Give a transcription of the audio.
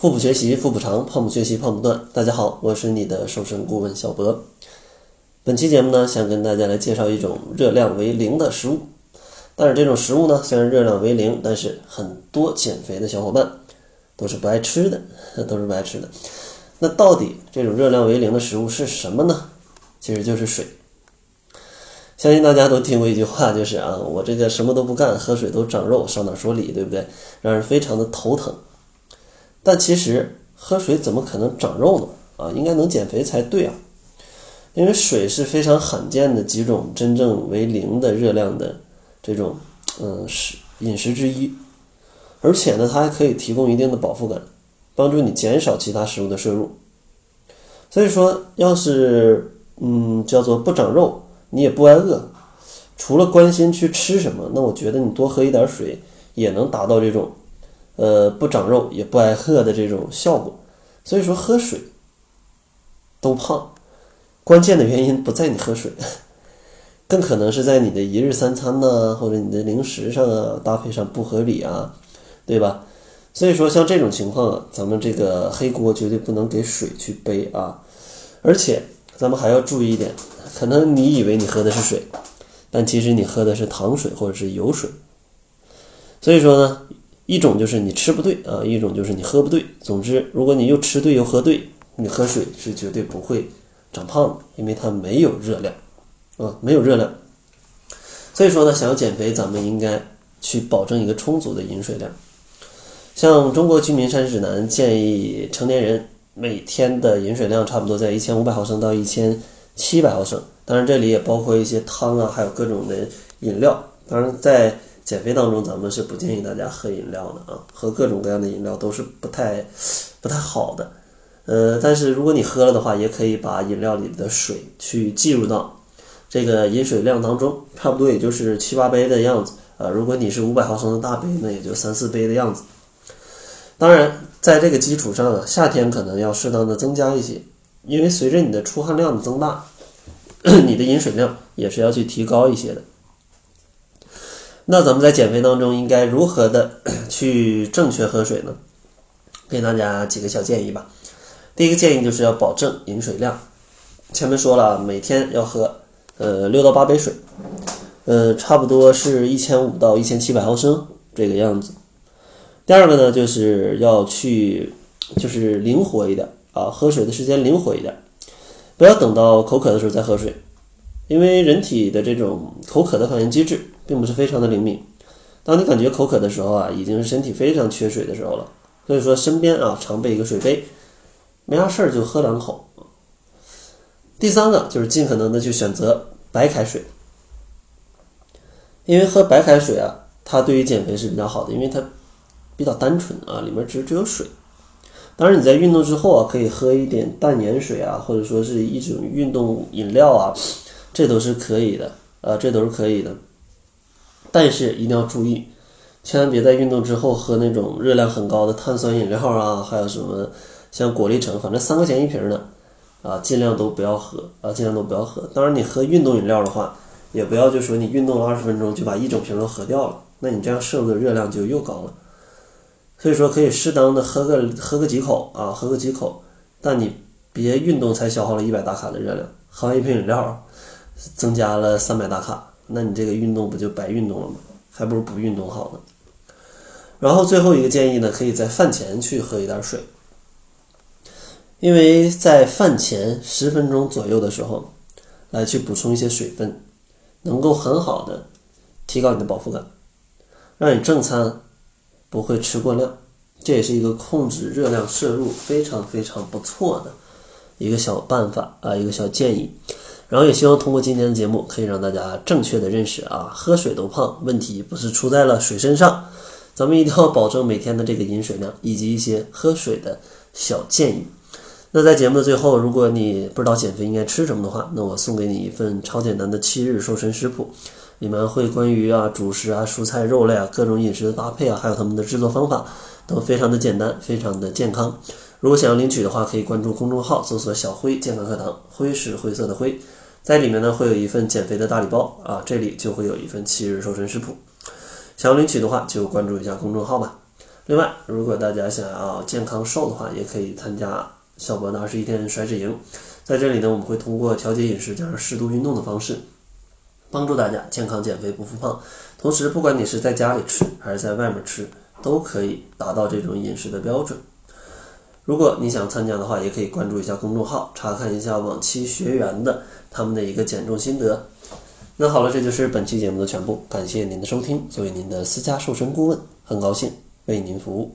腹部学习腹部长，胖不学习胖不断。大家好，我是你的瘦身顾问小博。本期节目呢，想跟大家来介绍一种热量为零的食物。但是这种食物呢，虽然热量为零，但是很多减肥的小伙伴都是不爱吃的，都是不爱吃的。那到底这种热量为零的食物是什么呢？其实就是水。相信大家都听过一句话，就是啊，我这个什么都不干，喝水都长肉，上哪说理，对不对？让人非常的头疼。但其实喝水怎么可能长肉呢？啊，应该能减肥才对啊。因为水是非常罕见的几种真正为零的热量的这种嗯食饮食之一，而且呢，它还可以提供一定的饱腹感，帮助你减少其他食物的摄入。所以说，要是嗯叫做不长肉。你也不挨饿，除了关心去吃什么，那我觉得你多喝一点水也能达到这种，呃，不长肉也不挨饿的这种效果。所以说喝水都胖，关键的原因不在你喝水，更可能是在你的一日三餐呢，或者你的零食上啊搭配上不合理啊，对吧？所以说像这种情况啊，咱们这个黑锅绝对不能给水去背啊，而且咱们还要注意一点。可能你以为你喝的是水，但其实你喝的是糖水或者是油水。所以说呢，一种就是你吃不对啊，一种就是你喝不对。总之，如果你又吃对又喝对，你喝水是绝对不会长胖的，因为它没有热量啊，没有热量。所以说呢，想要减肥，咱们应该去保证一个充足的饮水量。像《中国居民膳食指南》建议，成年人每天的饮水量差不多在一千五百毫升到一千。七百毫升，当然这里也包括一些汤啊，还有各种的饮料。当然，在减肥当中，咱们是不建议大家喝饮料的啊，喝各种各样的饮料都是不太不太好的。呃，但是如果你喝了的话，也可以把饮料里的水去计入到这个饮水量当中，差不多也就是七八杯的样子。呃，如果你是五百毫升的大杯，那也就三四杯的样子。当然，在这个基础上啊，夏天可能要适当的增加一些。因为随着你的出汗量的增大，你的饮水量也是要去提高一些的。那咱们在减肥当中应该如何的 去正确喝水呢？给大家几个小建议吧。第一个建议就是要保证饮水量，前面说了，每天要喝呃六到八杯水，呃差不多是一千五到一千七百毫升这个样子。第二个呢，就是要去就是灵活一点。啊，喝水的时间灵活一点，不要等到口渴的时候再喝水，因为人体的这种口渴的反应机制并不是非常的灵敏。当你感觉口渴的时候啊，已经是身体非常缺水的时候了。所以说，身边啊常备一个水杯，没啥事儿就喝两口。第三个就是尽可能的去选择白开水，因为喝白开水啊，它对于减肥是比较好的，因为它比较单纯啊，里面只只有水。当然，你在运动之后啊，可以喝一点淡盐水啊，或者说是一种运动饮料啊，这都是可以的，呃，这都是可以的。但是一定要注意，千万别在运动之后喝那种热量很高的碳酸饮料啊，还有什么像果粒橙，反正三块钱一瓶的，啊，尽量都不要喝啊，尽量都不要喝。当然，你喝运动饮料的话，也不要就说你运动了二十分钟就把一整瓶都喝掉了，那你这样摄入的热量就又高了。所以说可以适当的喝个喝个几口啊，喝个几口，但你别运动才消耗了一百大卡的热量，喝完一瓶饮料，增加了三百大卡，那你这个运动不就白运动了吗？还不如不运动好呢。然后最后一个建议呢，可以在饭前去喝一点水，因为在饭前十分钟左右的时候，来去补充一些水分，能够很好的提高你的饱腹感，让你正餐。不会吃过量，这也是一个控制热量摄入非常非常不错的一个小办法啊，一个小建议。然后也希望通过今天的节目，可以让大家正确的认识啊，喝水都胖，问题不是出在了水身上。咱们一定要保证每天的这个饮水量，以及一些喝水的小建议。那在节目的最后，如果你不知道减肥应该吃什么的话，那我送给你一份超简单的七日瘦身食谱。里面会关于啊主食啊蔬菜肉类啊各种饮食的搭配啊，还有他们的制作方法，都非常的简单，非常的健康。如果想要领取的话，可以关注公众号，搜索“小辉健康课堂”，辉是灰色的灰，在里面呢会有一份减肥的大礼包啊，这里就会有一份七日瘦身食谱。想要领取的话，就关注一下公众号吧。另外，如果大家想要健康瘦的话，也可以参加小博的二十一天甩脂营。在这里呢，我们会通过调节饮食加上适度运动的方式，帮助大家健康减肥不复胖。同时，不管你是在家里吃还是在外面吃，都可以达到这种饮食的标准。如果你想参加的话，也可以关注一下公众号，查看一下往期学员的他们的一个减重心得。那好了，这就是本期节目的全部，感谢您的收听。作为您的私家瘦身顾问，很高兴为您服务。